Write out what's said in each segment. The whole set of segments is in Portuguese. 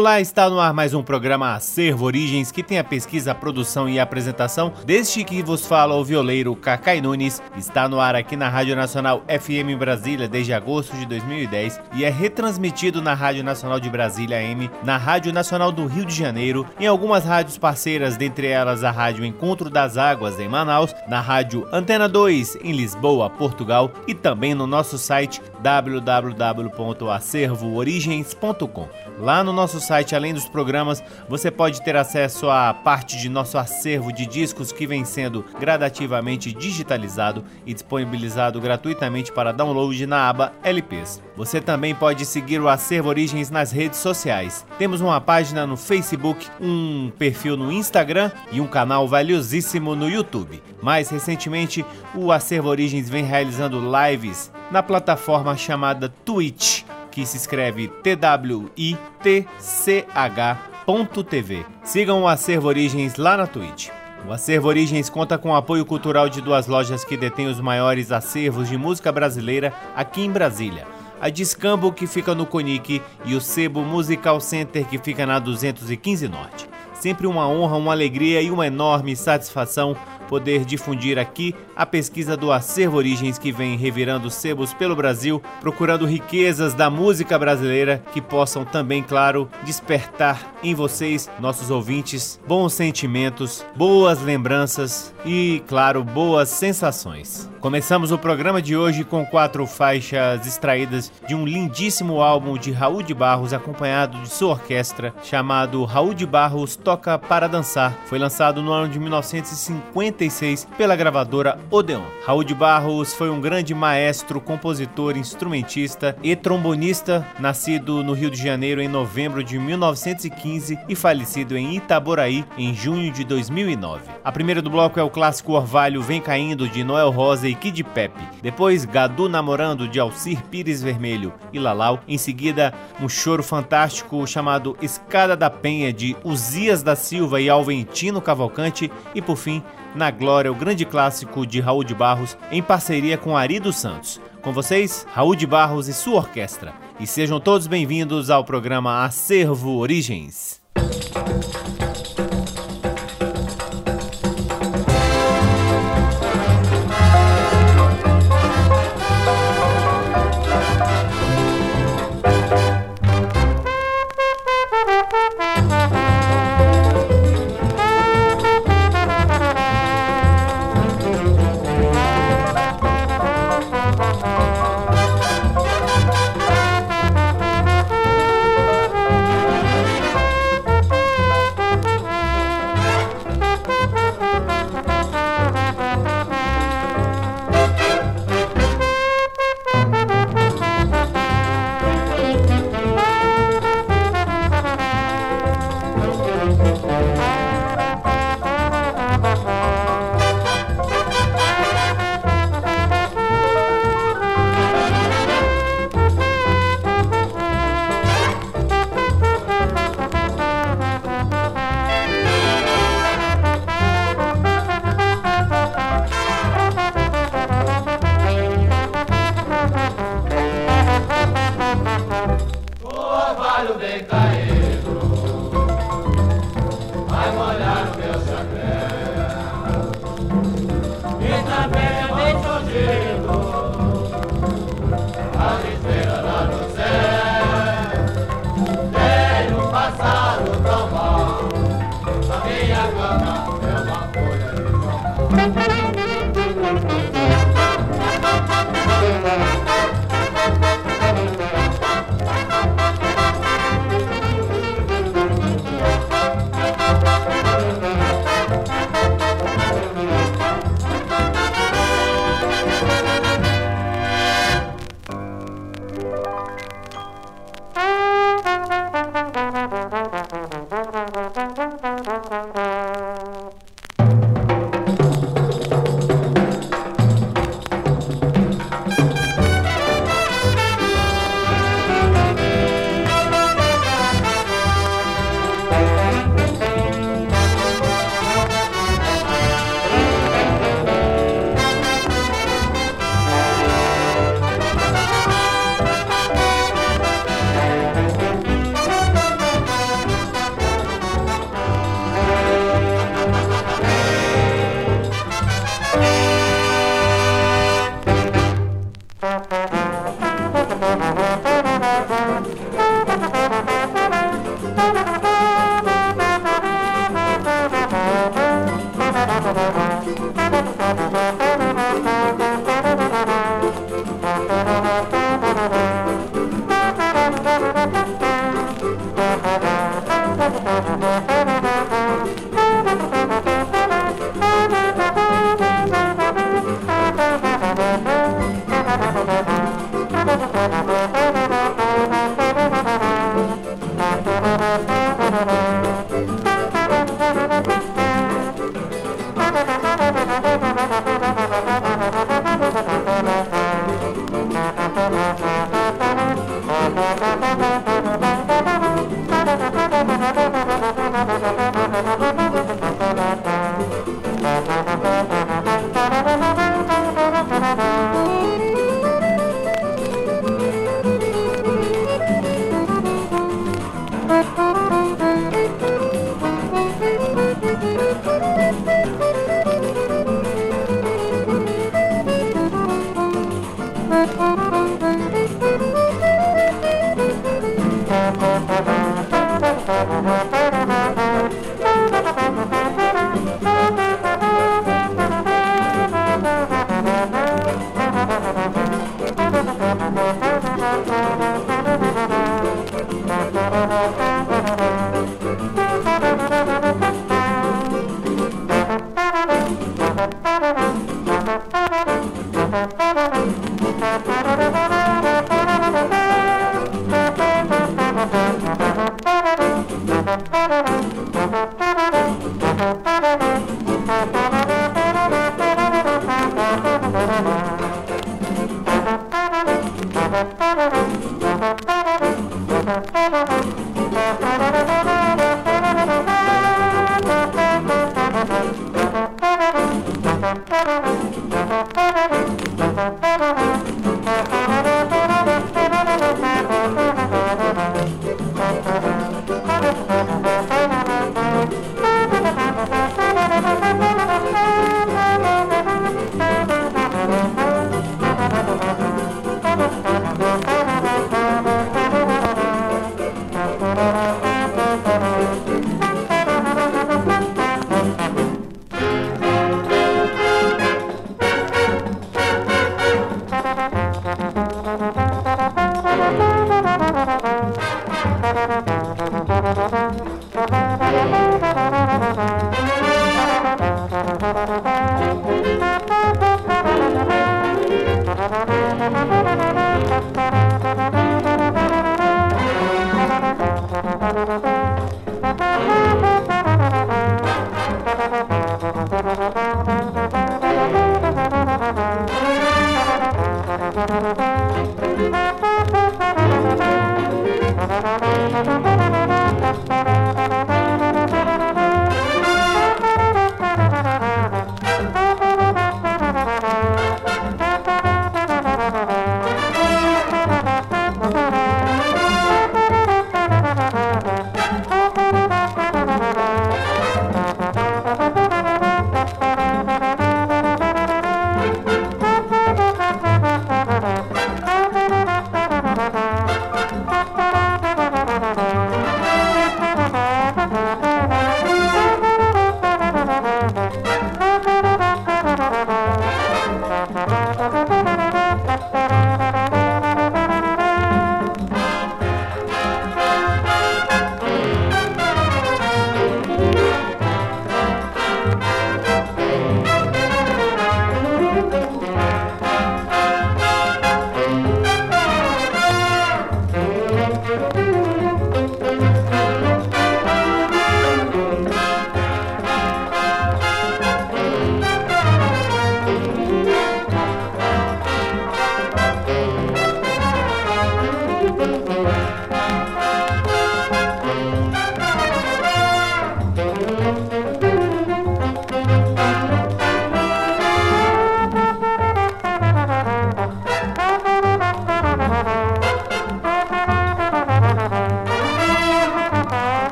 Olá, está no ar mais um programa Acervo Origens que tem a pesquisa, a produção e a apresentação deste que vos fala o violeiro Cacai Nunes. Está no ar aqui na Rádio Nacional FM Brasília desde agosto de 2010 e é retransmitido na Rádio Nacional de Brasília M, na Rádio Nacional do Rio de Janeiro, em algumas rádios parceiras, dentre elas a Rádio Encontro das Águas em Manaus, na Rádio Antena 2 em Lisboa, Portugal e também no nosso site www.acervoorigens.com. Lá no nosso site, além dos programas, você pode ter acesso a parte de nosso acervo de discos que vem sendo gradativamente digitalizado e disponibilizado gratuitamente para download na aba LPs. Você também pode seguir o Acervo Origens nas redes sociais. Temos uma página no Facebook, um perfil no Instagram e um canal valiosíssimo no YouTube. Mais recentemente, o Acervo Origens vem realizando lives na plataforma chamada Twitch que se escreve T-W-I-T-C-H.tv. Sigam o Acervo Origens lá na Twitch. O Acervo Origens conta com o apoio cultural de duas lojas que detêm os maiores acervos de música brasileira aqui em Brasília. A Discambo, que fica no Conic, e o Sebo Musical Center, que fica na 215 Norte. Sempre uma honra, uma alegria e uma enorme satisfação poder difundir aqui a pesquisa do Acervo Origens que vem revirando sebos pelo Brasil, procurando riquezas da música brasileira que possam também, claro, despertar em vocês, nossos ouvintes, bons sentimentos, boas lembranças e, claro, boas sensações. Começamos o programa de hoje com quatro faixas extraídas de um lindíssimo álbum de Raul de Barros acompanhado de sua orquestra chamado Raul de Barros Toca para Dançar. Foi lançado no ano de 1950 pela gravadora Odeon. Raul de Barros foi um grande maestro, compositor, instrumentista e trombonista, nascido no Rio de Janeiro em novembro de 1915 e falecido em Itaboraí em junho de 2009. A primeira do bloco é o clássico Orvalho Vem Caindo de Noel Rosa e Kid Pepe. Depois Gadu Namorando de Alcir Pires Vermelho e Lalau. Em seguida, um choro fantástico chamado Escada da Penha de Uzias da Silva e Alventino Cavalcante e por fim na Glória, o grande clássico de Raul de Barros, em parceria com Ari dos Santos. Com vocês, Raul de Barros e sua orquestra. E sejam todos bem-vindos ao programa Acervo Origens.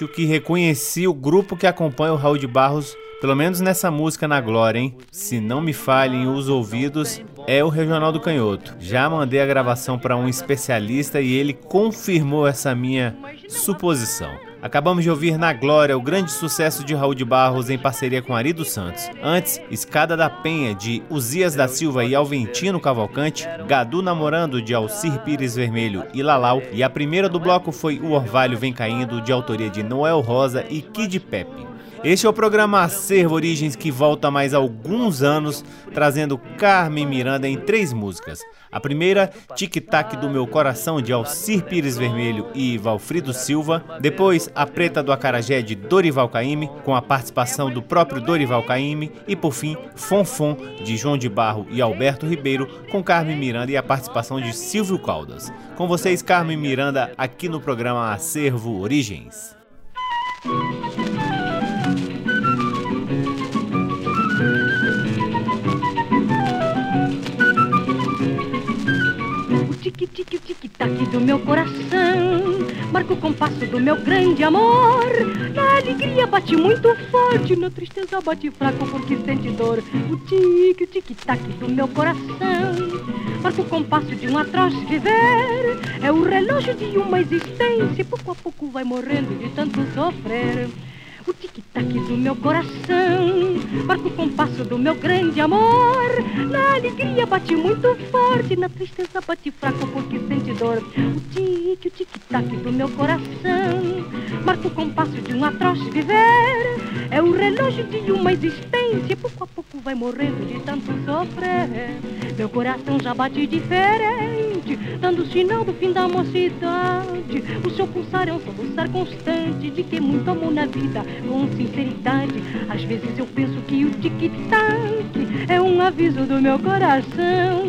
Acho que reconheci o grupo que acompanha o Raul de Barros, pelo menos nessa música na Glória, hein? Se não me falhem os ouvidos, é o Regional do Canhoto. Já mandei a gravação para um especialista e ele confirmou essa minha suposição. Acabamos de ouvir Na Glória o grande sucesso de Raul de Barros em parceria com Ari dos Santos. Antes, Escada da Penha de Uzias da Silva e Alventino Cavalcante, Gadu Namorando de Alcir Pires Vermelho e Lalau, e a primeira do bloco foi O Orvalho Vem Caindo de autoria de Noel Rosa e Kid Pepe. Este é o programa Acervo Origens que volta mais alguns anos, trazendo Carmen Miranda em três músicas. A primeira, Tic Tac do Meu Coração, de Alcir Pires Vermelho e Valfrido Silva. Depois, A Preta do Acarajé, de Dorival Caymmi, com a participação do próprio Dorival Caymmi. E por fim, Fonfon, de João de Barro e Alberto Ribeiro, com Carmen Miranda e a participação de Silvio Caldas. Com vocês, Carmen Miranda, aqui no programa Acervo Origens. Tique-tique, o tic-tac do meu coração. Marca o compasso do meu grande amor. Na alegria bate muito forte Na tristeza bate fraco porque sente dor. O tique, o tic-tac do meu coração. Marca o compasso de um atroz viver. É o relógio de uma existência. Pouco a pouco vai morrendo de tanto sofrer o tic-tac do meu coração marca o compasso do meu grande amor. Na alegria bate muito forte, na tristeza bate fraco porque sente dor. O tic, o tic-tac do meu coração marca o compasso de um atroz viver. É o relógio de uma existência, pouco a pouco vai morrendo de tanto sofrer. Meu coração já bate diferente, dando sinal do fim da mocidade. O seu pulsar é um soluçar constante de que muito amor na vida com sinceridade. Às vezes eu penso que o tic-tac é um aviso do meu coração,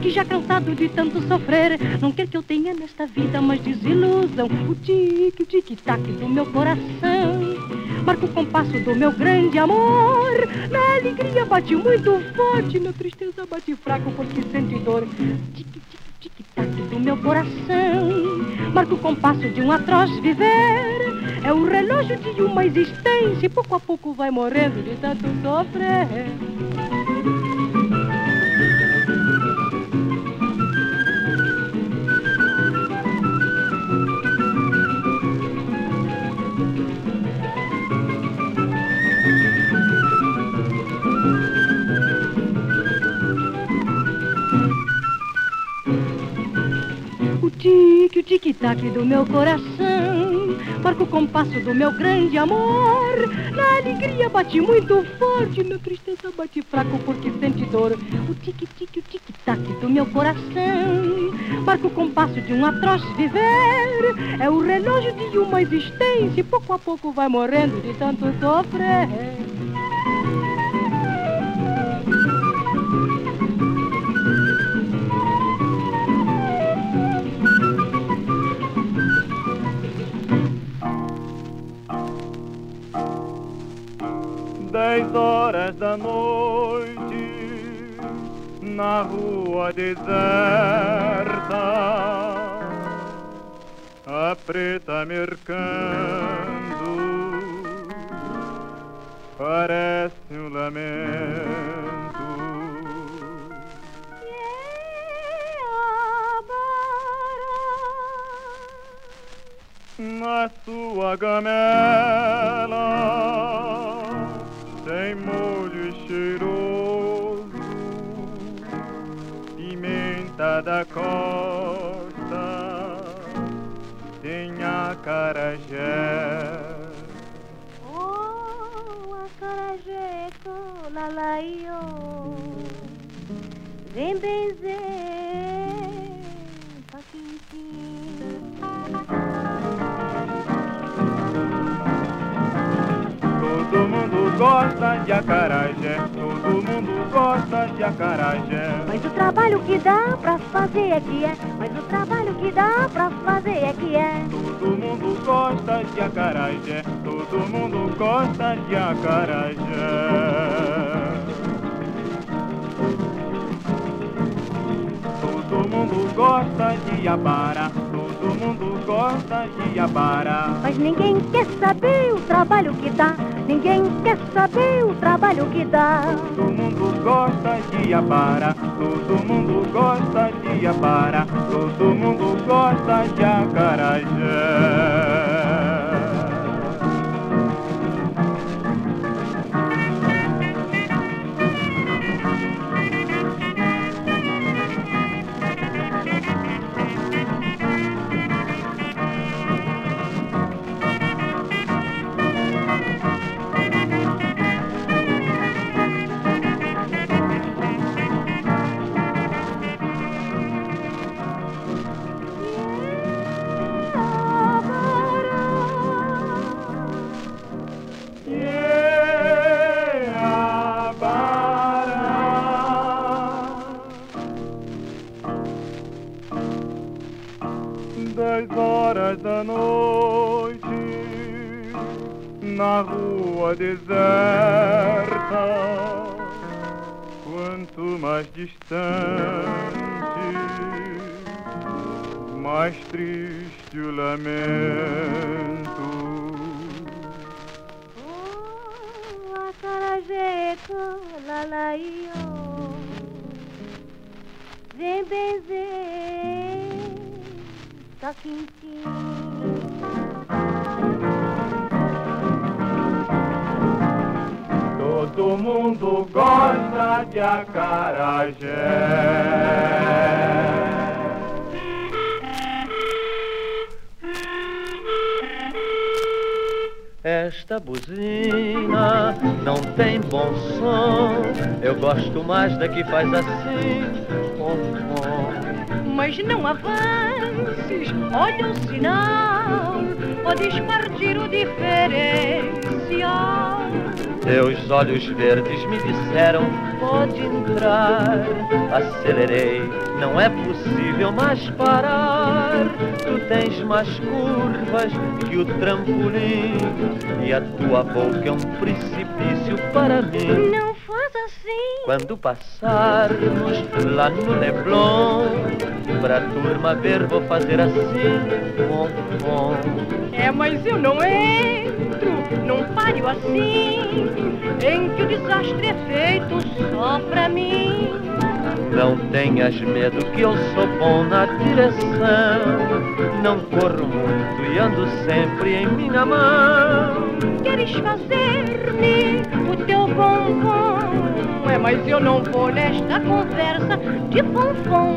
que já cansado de tanto sofrer, não quer que eu tenha nesta vida mais desilusão. O tic, o tic-tac do meu coração marca o compasso do meu grande amor. Na alegria bate muito forte, na tristeza bate fraco porque sente dor. Tic-tic tic-tac do meu coração marca o compasso de um atroz viver. É o relógio de uma existência e pouco a pouco vai morrendo de tanto sofrer. Tique, o tic-tac do meu coração. Marca o compasso do meu grande amor. Na alegria bate muito forte Na tristeza bate fraco porque sente dor. O tic-tic, o tic-tac do meu coração. Marca o compasso de um atroz viver. É o relógio de uma existência E pouco a pouco vai morrendo de tanto sofrer dez horas da noite na rua deserta. A preta mercando parece um lamento. Na sua gamela da costa tinha carajé. Oh, acarajé, lalaio, vem benzer, paquintim. Todo mundo gosta de acarajé, gosta de acarajé. Mas o trabalho que dá pra fazer é que é, mas o trabalho que dá pra fazer é que é. Todo mundo gosta de acarajé, todo mundo gosta de acarajé. Todo mundo gosta de abara, todo mundo gosta de abara. Mas ninguém quer saber o trabalho que dá, ninguém quer saber o trabalho que dá. Todo mundo gosta de abara, todo mundo gosta de abara, todo mundo gosta de acarajé. De acarajé. Esta buzina não tem bom som. Eu gosto mais da que faz assim. Pom, pom. Mas não avances, olha o sinal, podes partir o diferencial. Teus olhos verdes me disseram: pode entrar. Acelerei, não é possível mais parar. Tu tens mais curvas que o trampolim, e a tua boca é um precipício para mim. Não faz assim. Quando passarmos lá no Leblon, pra turma ver, vou fazer assim. Pom, pom. É, mas eu não entro num páreo assim, em que o desastre é feito só pra mim. Não tenhas medo que eu sou bom na direção. Não corro muito e ando sempre em minha mão. Queres fazer-me o teu bombom? É, mas eu não vou nesta conversa de fonfon.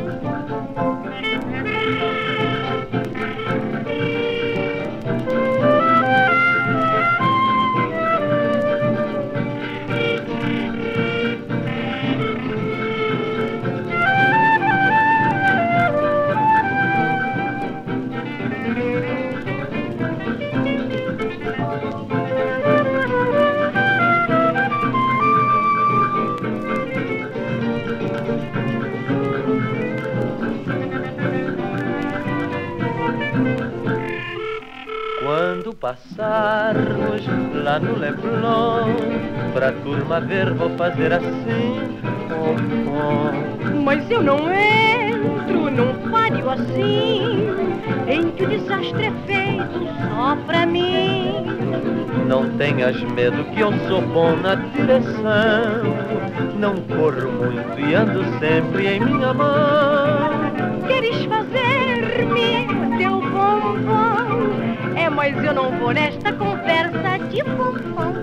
Passarmos lá no Leblon, pra turma ver, vou fazer assim. Pom, pom. Mas eu não entro num páreo assim, em que o desastre é feito só pra mim. Não tenhas medo que eu sou bom na direção. Não corro muito e ando sempre em minha mão. Pois eu não vou nesta conversa de fofão.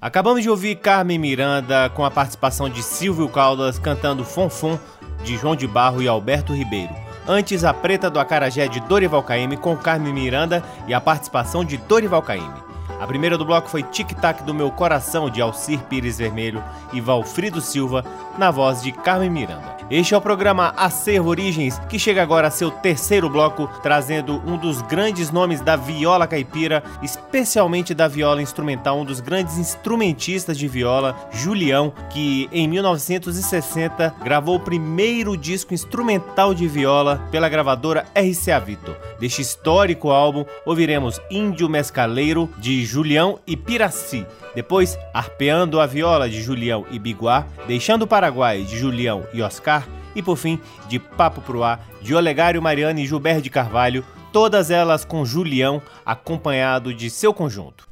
Acabamos de ouvir Carmen Miranda com a participação de Silvio Caldas cantando Fonfon de João de Barro e Alberto Ribeiro. Antes, a Preta do Acarajé de Dorival Caymmi com Carmen Miranda e a participação de Dorival Caymmi. A primeira do bloco foi Tic Tac do Meu Coração de Alcir Pires Vermelho e Valfrido Silva na voz de Carmen Miranda. Este é o programa Acervo Origens, que chega agora a seu terceiro bloco, trazendo um dos grandes nomes da viola caipira, especialmente da viola instrumental, um dos grandes instrumentistas de viola, Julião, que em 1960 gravou o primeiro disco instrumental de viola pela gravadora RCA Victor. Deste histórico álbum, ouviremos Índio Mescaleiro de Julião e Piraci. Depois, Arpeando a Viola de Julião e Biguá, Deixando o Paraguai de Julião e Oscar. E por fim, de Papo Pro Ar, de Olegário Mariano e Gilberto de Carvalho, todas elas com Julião acompanhado de seu conjunto.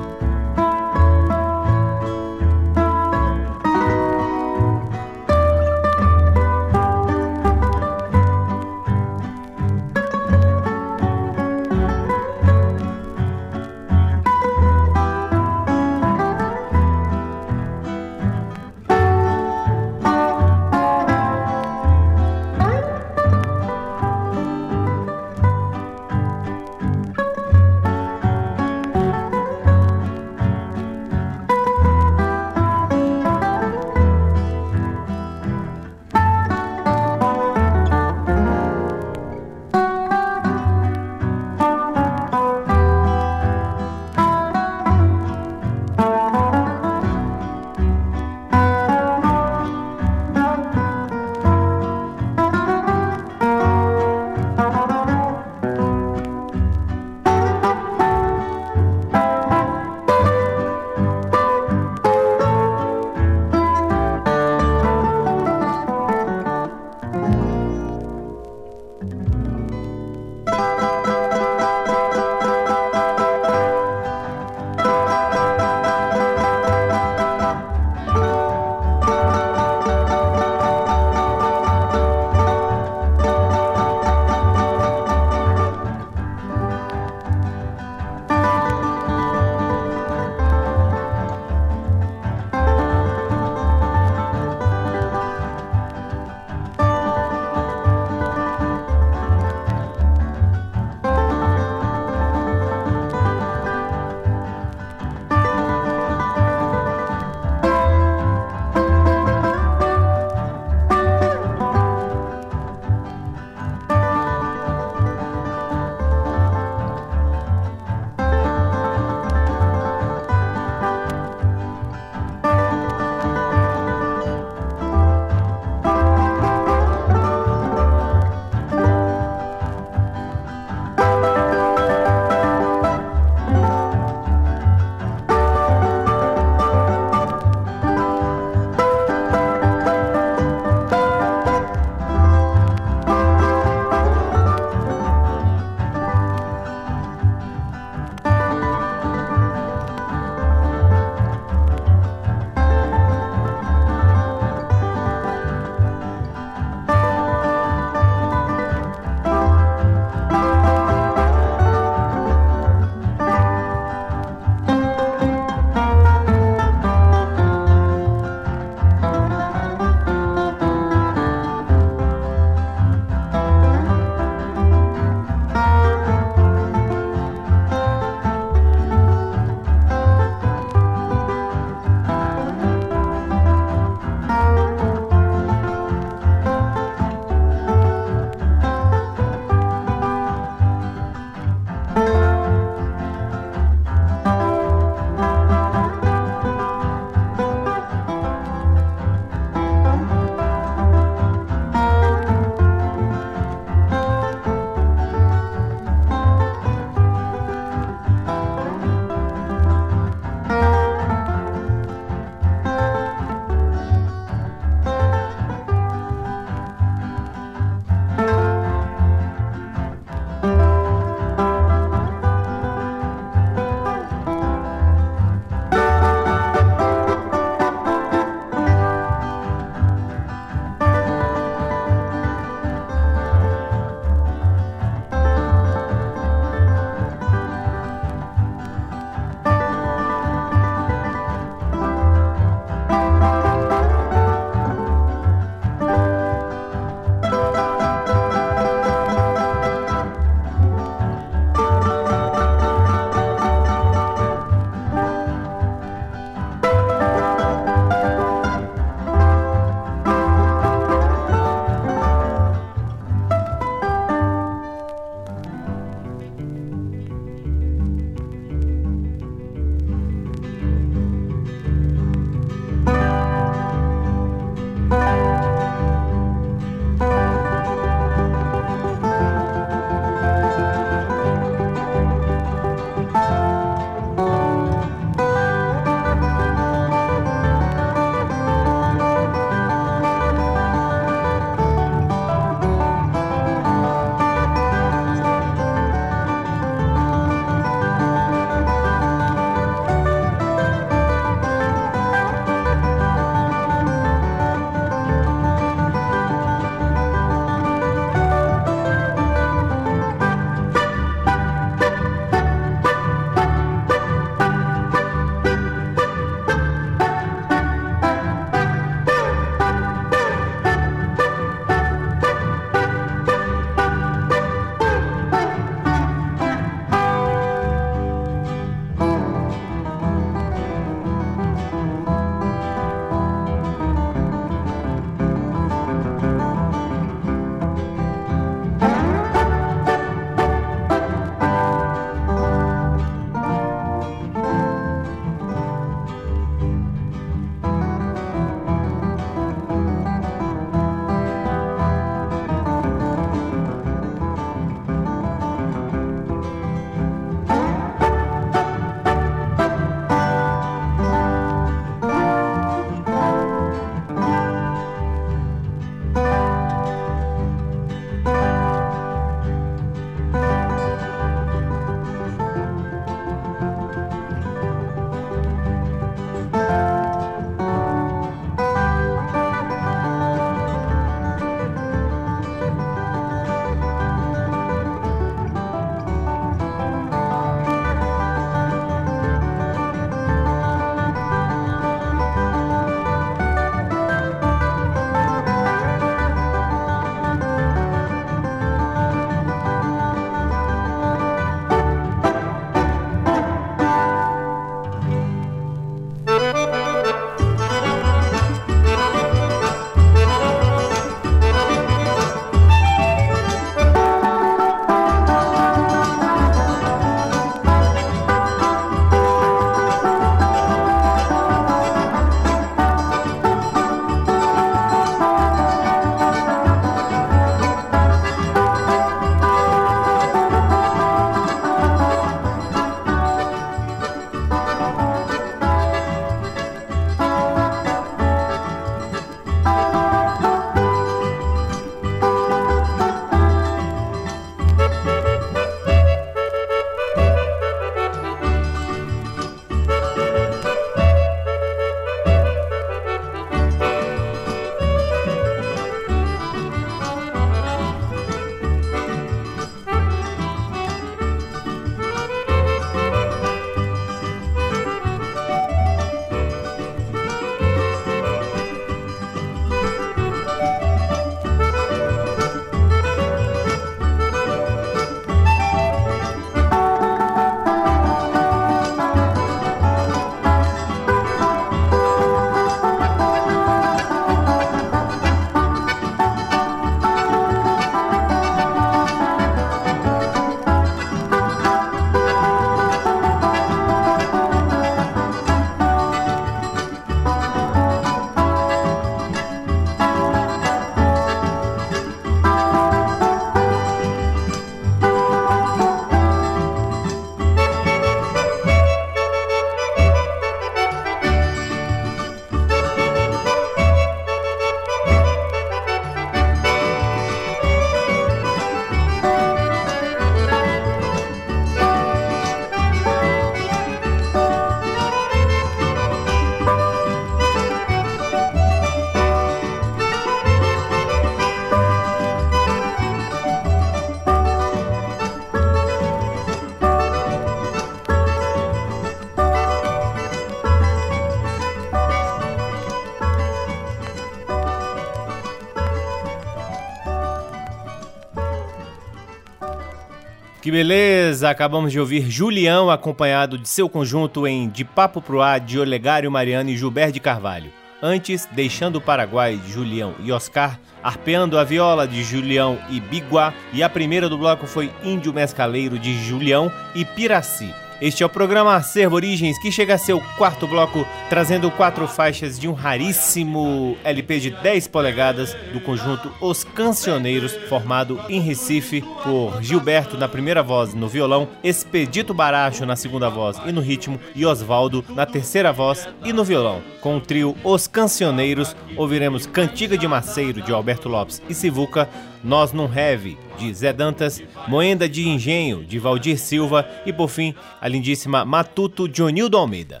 Que beleza! Acabamos de ouvir Julião acompanhado de seu conjunto em De Papo Pro Ar de Olegário Mariano e Gilberto de Carvalho. Antes, Deixando o Paraguai de Julião e Oscar, Arpeando a Viola de Julião e Biguá, e a primeira do bloco foi Índio Mescaleiro de Julião e Piraci. Este é o programa Acervo Origens, que chega a seu quarto bloco, trazendo quatro faixas de um raríssimo LP de 10 polegadas do conjunto Os Cancioneiros, formado em Recife por Gilberto na primeira voz no violão, Expedito Baracho na segunda voz e no ritmo, e Oswaldo na terceira voz e no violão. Com o trio Os Cancioneiros, ouviremos Cantiga de Maceiro, de Alberto Lopes e Sivuca, Nós Num Heavy, de Zé Dantas, Moenda de Engenho, de Valdir Silva e, por fim, a lindíssima Matuto de Onildo Almeida.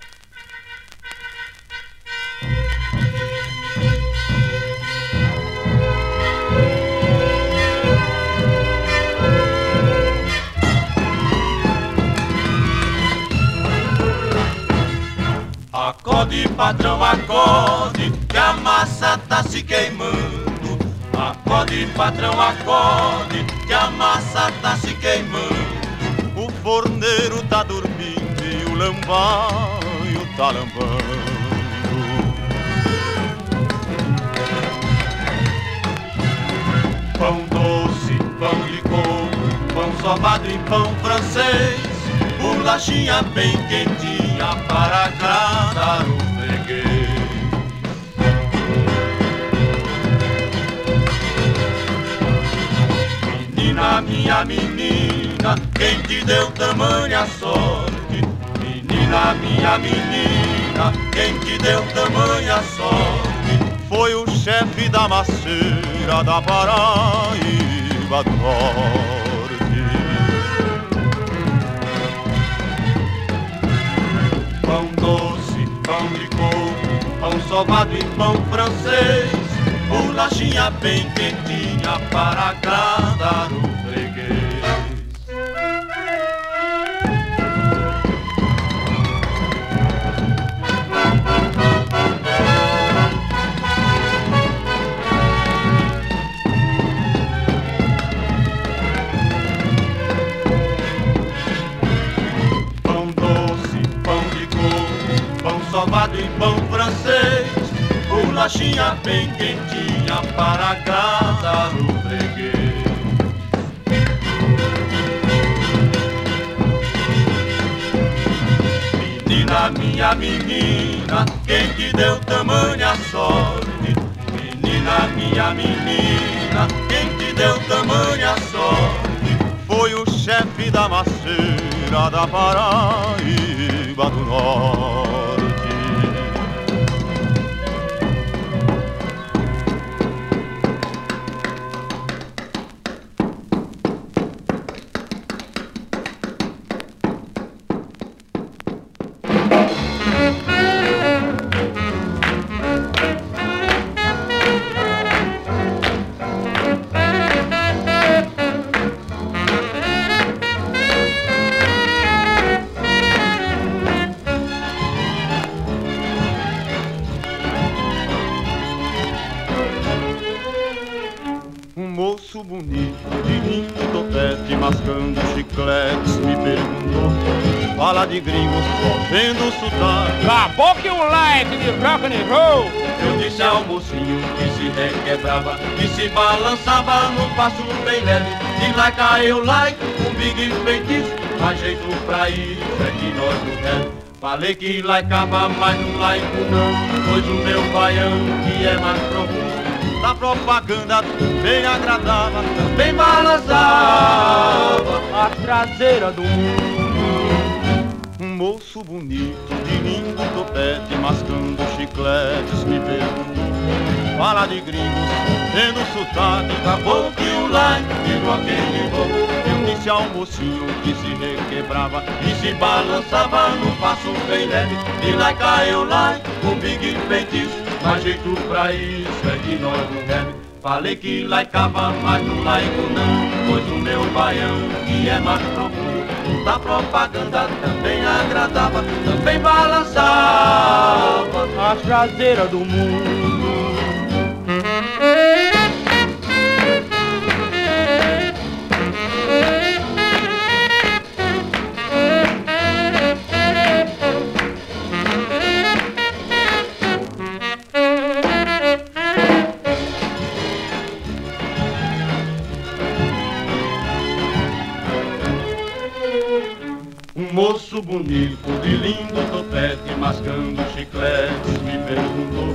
Acorde, patrão, acorde, que a massa tá se queimando. Acorde, patrão, acorde, que a massa tá se queimando. O forneiro tá dormindo e o lambaio tá lambando. Pão doce, pão de coco, pão sovado e pão francês, bolachinha bem quentinha para agradar o Menina, minha menina, quem te deu tamanha sorte? Menina, minha menina, quem te deu tamanha sorte? Foi o chefe da maceira da Paraíba do Norte. Pão doce, pão de coco, pão sovado e pão francês, bolachinha bem quentinha para agradar o bem quentinha para agradar o freguês. Menina, minha menina, quem te deu tamanha sorte? Menina, minha menina, quem te deu tamanha sorte? Foi o chefe da maceira da Paraíba do Norte. Rock and roll. Eu disse ao mocinho que se requebrava e se balançava num passo bem leve. De lá caiu lá, um big feitiço, mas jeito pra isso é que nós não queremos. Falei que laicava, mas não laico não, pois o meu baiano que é mais profundo. Na propaganda bem agradava, também balançava a traseira do mundo. Moço bonito, de lindo topete, mascando chicletes, me perguntou. Fala de gringos, tendo sotaque, o like virou aquele roll. Eu disse ao mocinho que se requebrava e se balançava no passo bem leve. E lá caiu lá, com big feitiço, mas jeito pra isso é que nós não deve. Falei que laicava, mas não laico não, pois o meu baião que é mais profundo, da propaganda também agradava, também balançava A traseira do mundo. Bonito, de lindo topete, mascando chicletes, me perguntou.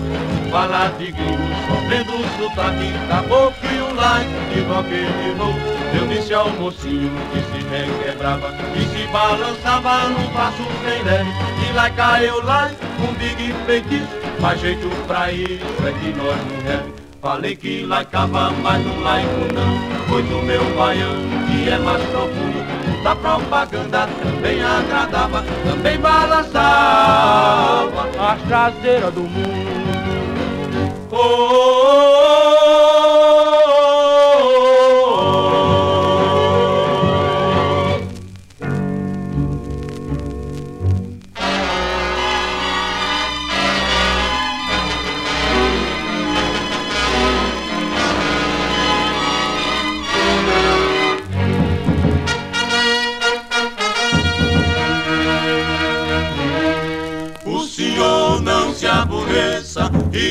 Falar de gringo, sofrendo o sotaque, caboclo e o like, de rock novo. Eu disse ao mocinho que se requebrava e se balançava no passo bem leve. E lá caiu lá, um big feitiço, mas jeito pra isso é que nós não é. Falei que laicava, mas não laico não Foi do meu baiano, que é mais profundo Da propaganda também agradava Também balançava As traseiras do mundo oh, oh, oh.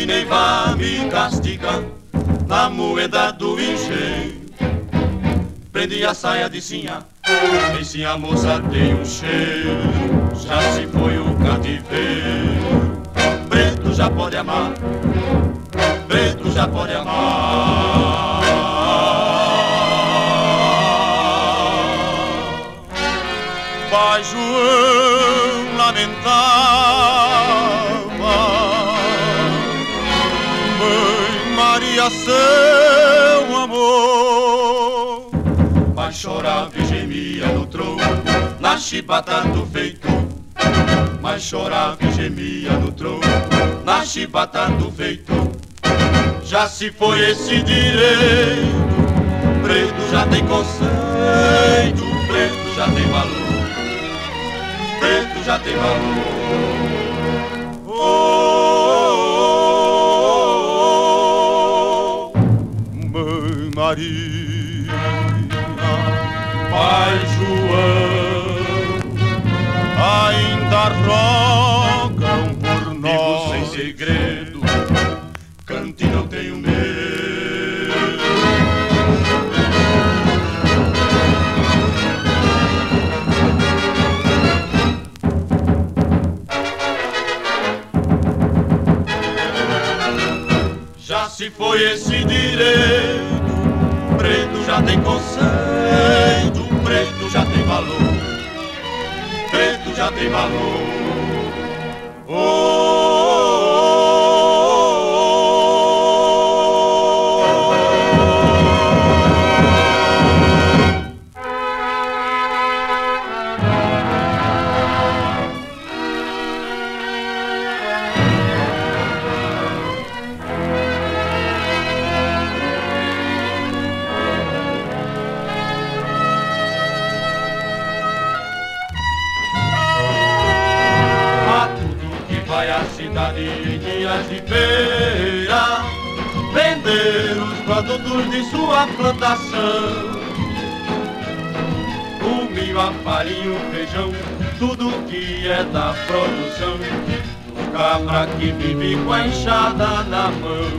E nem vá me castigar na moeda do engenho. Prendi a saia de sinha, se a moça tem um cheiro, já se foi o cativeiro. Preto já pode amar, preto já pode amar. Pai João lamentar Amor. Mas chorava e gemia no tronco, na chibata do feito. Mas chorava e gemia no tronco, na chibata do feito. Já se foi esse direito, preto já tem conceito, preto já tem valor, preto já tem valor. Maria, Pai João, ainda rogam por nós. Vivo sem segredo, cante não tenho medo. Já tem conceito, preto já tem valor, preto já tem valor. Sua plantação. O milho, a farinha, o feijão, tudo que é da produção. Do cabra que vive com a enxada na mão.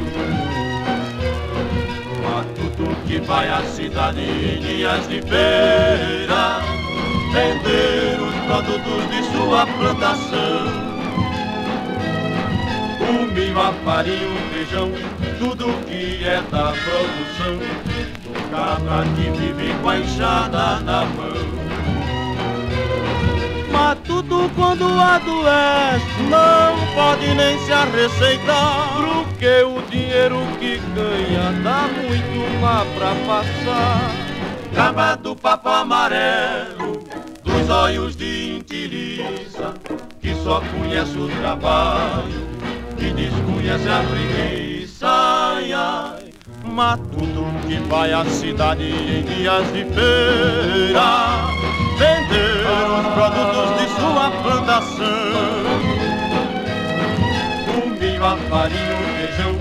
Matuto que vai à cidade em dias de feira, vender os produtos de sua plantação. O milho, a farinha, o feijão, tudo que é da produção. Do cabra que vive com a enxada na mão. Mas tudo quando adoece não pode nem se arreceitar. Porque o dinheiro que ganha dá muito lá pra passar. Cabra do papo amarelo, dos olhos de intiliça Que só conhece o trabalho, que desconhece a preguiça ai, ai. Matuto que vai à cidade em dias de feira Vender os produtos de sua plantação O milho, a farinha, o feijão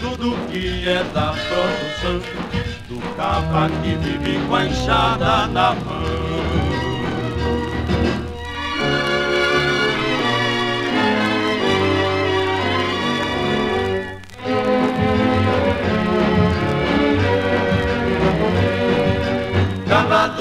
Tudo que é da produção Do cabra que vive com a enxada na mão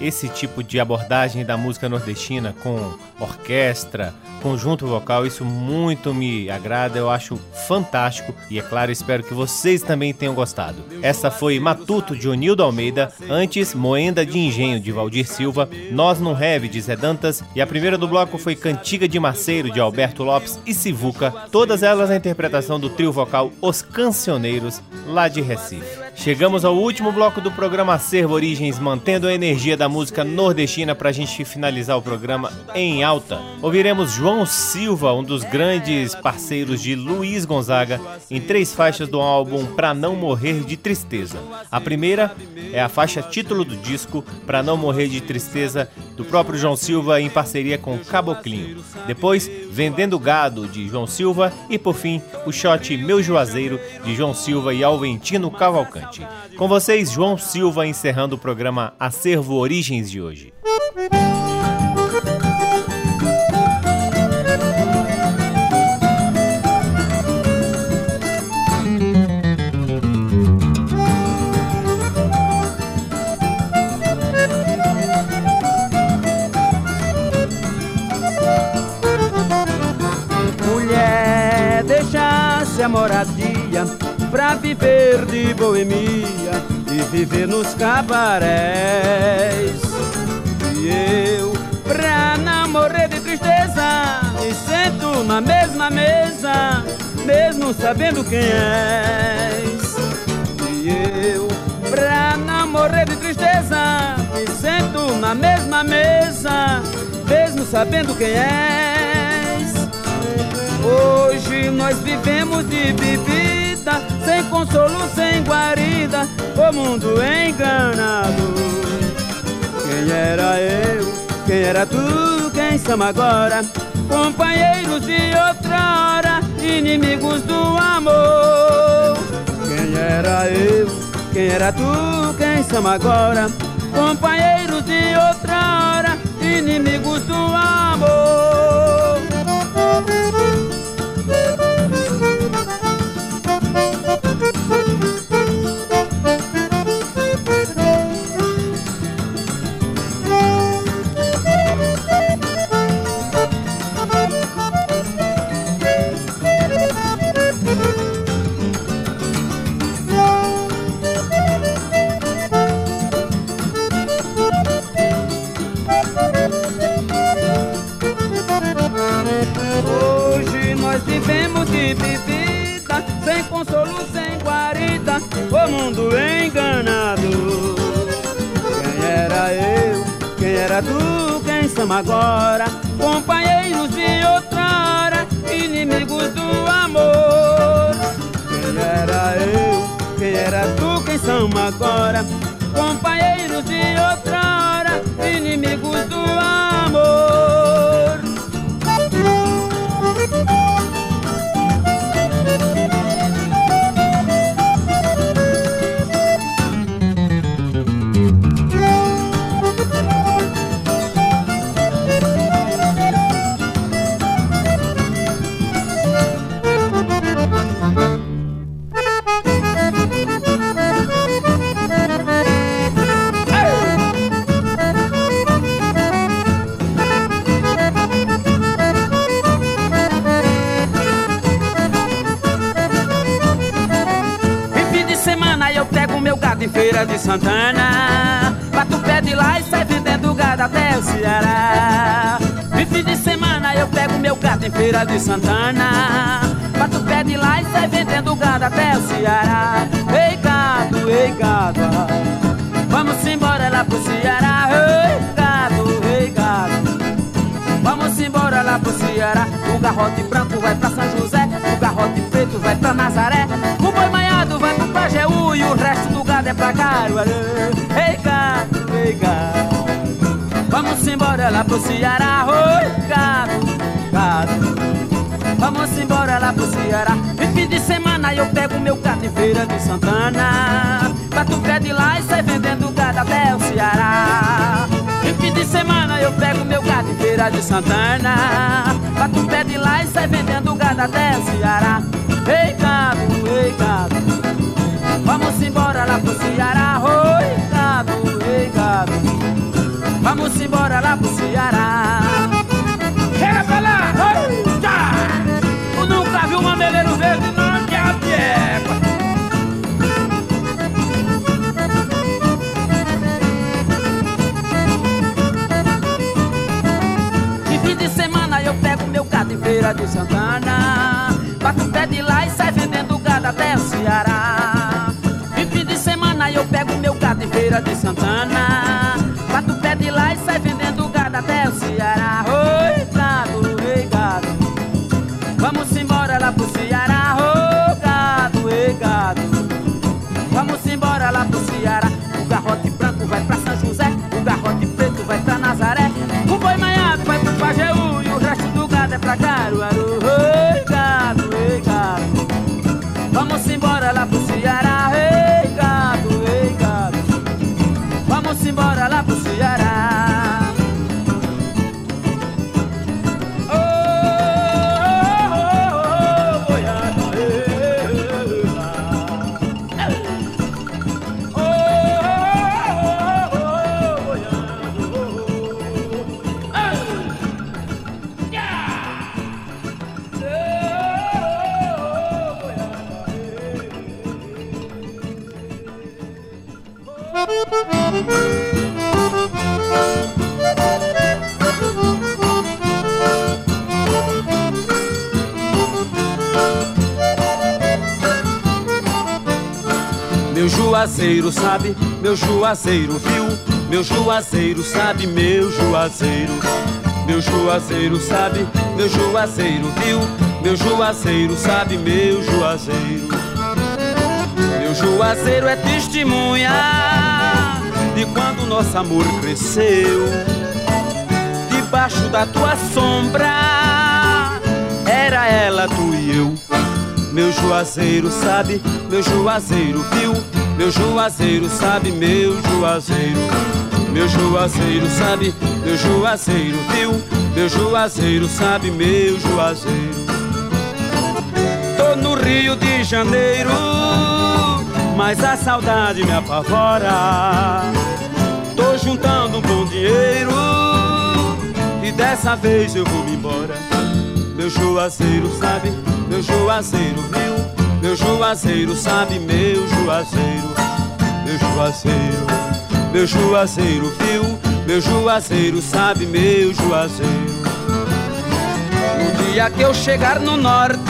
esse tipo de abordagem da música nordestina com orquestra, conjunto vocal, isso muito me agrada, eu acho fantástico e é claro, espero que vocês também tenham gostado. Essa foi Matuto de Onildo Almeida, antes Moenda de Engenho de Valdir Silva, Nós Não Reve de Zé Dantas e a primeira do bloco foi Cantiga de Maceiro de Alberto Lopes e Sivuca, todas elas a interpretação do trio vocal Os Cancioneiros, lá de Recife. Chegamos ao último bloco do programa Acervo Origens, mantendo a energia da música nordestina para a gente finalizar o programa em alta. Ouviremos João Silva, um dos grandes parceiros de Luiz Gonzaga, em três faixas do álbum Pra Não Morrer de Tristeza. A primeira é a faixa título do disco Pra Não Morrer de Tristeza, do próprio João Silva em parceria com Caboclinho. Depois, Vendendo Gado, de João Silva. E por fim, o shot Meu Juazeiro, de João Silva e Alventino Cavalcante. Com vocês, João Silva encerrando o programa Acervo Origens de hoje. moradia pra viver de boemia e viver nos cabarés. E eu, pra não morrer de tristeza, me sento na mesma mesa, mesmo sabendo quem és. E eu, pra não morrer de tristeza, me sento na mesma mesa, mesmo sabendo quem és. Hoje nós vivemos de bebida, sem consolo, sem guarida, o mundo enganado. Quem era eu? Quem era tu? Quem são agora? Companheiros de outrora, inimigos do amor. Quem era eu? Quem era tu? Quem são agora? Companheiros de outrora, inimigos do amor. Hoje nós vivemos de bebida sem consolo mundo enganado. Quem era eu? Quem era tu? Quem são agora? Companheiros de outrora, inimigos do amor. Quem era eu? Quem era tu? Quem são agora? Companheiros de outrora, inimigos do amor. De Santana. Bato pé de lá e sai vendendo gado até o Ceará. E fim de semana eu pego meu gato em Feira de Santana. Bato pé de lá e sai vendendo gado até o Ceará. Ei gado, ei gado. Vamos embora lá pro Ceará. Ei gado, ei gado. Vamos embora lá pro Ceará. O garrote branco vai pra São José. O garrote preto vai pra Nazaré. O boi maiado vai pro Pajeú E o resto do gado pra Caruaru Ei gado, ei gado Vamos embora lá pro Ceará Oi gado, gado Vamos embora lá pro Ceará. E fim de semana eu pego meu gato em feira de Santana. Bato pé de lá e sai vendendo gado até o Ceará. E fim de semana eu pego meu gado em feira de Santana. Bato pé de lá e sai vendendo gado até o Ceará. Ei gado, ei gado. Vamos embora lá pro Ceará. Oi gado, ei gado. Vamos embora lá pro Ceará. Chega pra lá! Oi, tá! Tu nunca viu um mameleiro verde, não, que a semana eu pego meu gado em feira de Santana. Bato o pé de lá e sai vendendo gado até o Ceará. Feira de Santana. Bato o pé de lá e sai juazeiro sabe, meu juazeiro viu, meu juazeiro sabe, meu juazeiro. Meu juazeiro sabe, meu juazeiro viu, meu juazeiro sabe, meu juazeiro. Meu juazeiro é testemunha de quando nosso amor cresceu. Debaixo da tua sombra era ela, tu e eu. Meu juazeiro sabe, meu juazeiro viu, meu juazeiro sabe, meu juazeiro. Meu juazeiro sabe, meu juazeiro viu, meu juazeiro sabe, meu juazeiro. Tô no Rio de Janeiro, mas a saudade me apavora. Tô juntando um bom dinheiro e dessa vez eu vou me embora. Meu juazeiro sabe, meu juazeiro viu, meu juazeiro sabe, meu juazeiro, meu juazeiro, meu juazeiro viu, meu juazeiro sabe, meu juazeiro. No dia que eu chegar no norte,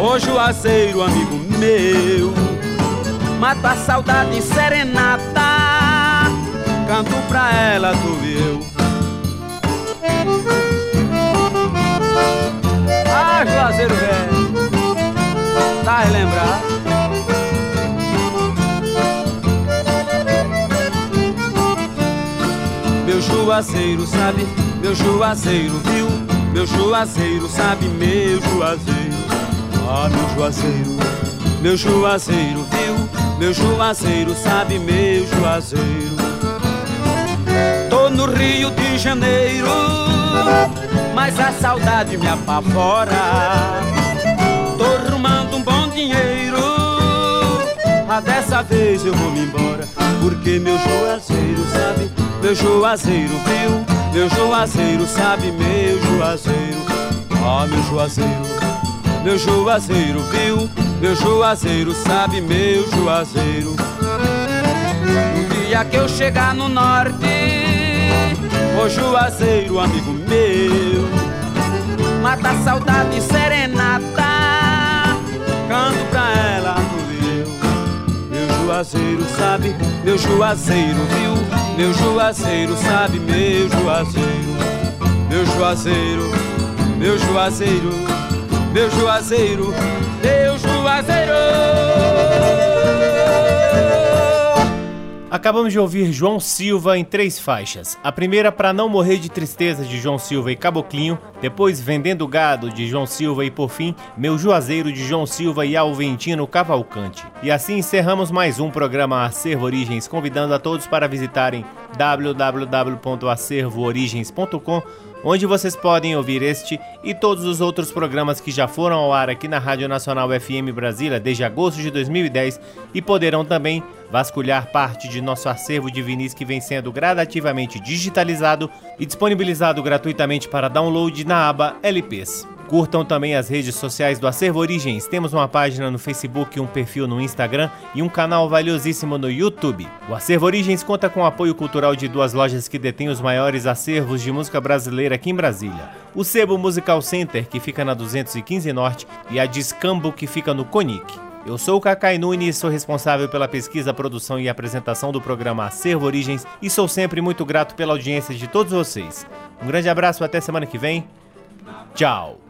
ô juazeiro, amigo meu, mata a saudade serenata, canto pra ela, tu e eu. Ah, Juazeiro velho. Lembrar? Meu juazeiro sabe, meu juazeiro viu, meu juazeiro sabe, meu juazeiro. Ah, meu juazeiro, meu juazeiro viu, meu juazeiro sabe, meu juazeiro. Tô no Rio de Janeiro, mas a saudade me apavora. Tô rumando um bom dinheiro, ah, dessa vez eu vou me embora, porque meu juazeiro sabe, meu juazeiro viu, meu juazeiro sabe, meu juazeiro. Ah, meu juazeiro, meu juazeiro viu, meu juazeiro sabe, meu juazeiro. No dia que eu chegar no norte, ô juazeiro, amigo meu, mata a saudade serenata, juazeiro sabe, meu juazeiro viu, meu juazeiro sabe, meu juazeiro, meu juazeiro, meu juazeiro, meu juazeiro, meu juazeiro. Acabamos de ouvir João Silva em três faixas. A primeira, Para Não Morrer de Tristeza, de João Silva e Caboclinho. Depois, Vendendo Gado, de João Silva. E por fim, Meu Juazeiro, de João Silva e Alventino Cavalcante. E assim encerramos mais um programa Acervo Origens, convidando a todos para visitarem www.acervoorigens.com onde vocês podem ouvir este e todos os outros programas que já foram ao ar aqui na Rádio Nacional FM Brasília desde agosto de 2010 e poderão também vasculhar parte de nosso acervo de vinis que vem sendo gradativamente digitalizado e disponibilizado gratuitamente para download na aba LPs. Curtam também as redes sociais do Acervo Origens. Temos uma página no Facebook, um perfil no Instagram e um canal valiosíssimo no YouTube. O Acervo Origens conta com o apoio cultural de duas lojas que detêm os maiores acervos de música brasileira aqui em Brasília. O Sebo Musical Center, que fica na 215 Norte, e a Discambo, que fica no Conic. Eu sou o Cacai Nunes, sou responsável pela pesquisa, produção e apresentação do programa Acervo Origens e sou sempre muito grato pela audiência de todos vocês. Um grande abraço, até semana que vem. Tchau!